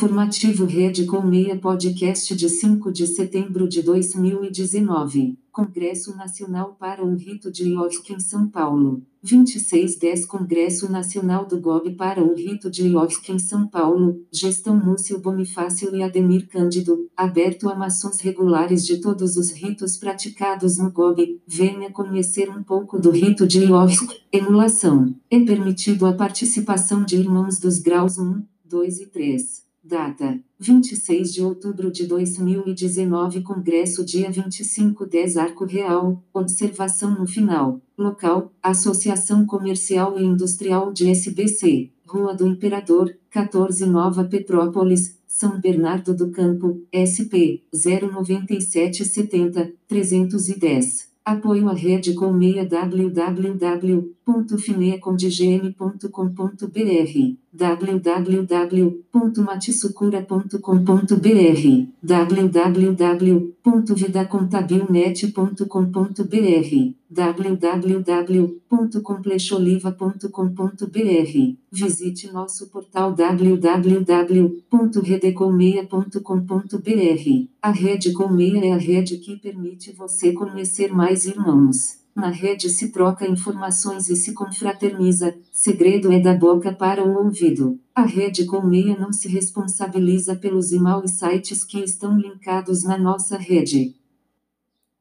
Informativo Rede com Meia Podcast de 5 de setembro de 2019. Congresso Nacional para um Rito de Iovsk em São Paulo. 2610 Congresso Nacional do GOB para um Rito de Iovsk em São Paulo. Gestão Múcio Bonifácio e Ademir Cândido. Aberto a maçons regulares de todos os ritos praticados no GOB. Venha conhecer um pouco do rito de Iovsk. Emulação. É permitido a participação de irmãos dos graus 1, 2 e 3. Data: 26 de outubro de 2019 Congresso dia 25 10 Arco Real, observação no final. Local: Associação Comercial e Industrial de SBC, Rua do Imperador, 14 Nova Petrópolis, São Bernardo do Campo, SP, 09770, 310. Apoio à rede com meia www.matsucura.com.br www.vidacontabilnet.com.br www.complexoliva.com.br Visite nosso portal www.redecolmeia.com.br A Rede Colmeia é a rede que permite você conhecer mais irmãos. Na rede se troca informações e se confraterniza, segredo é da boca para o ouvido. A rede Colmeia não se responsabiliza pelos e-mails sites que estão linkados na nossa rede.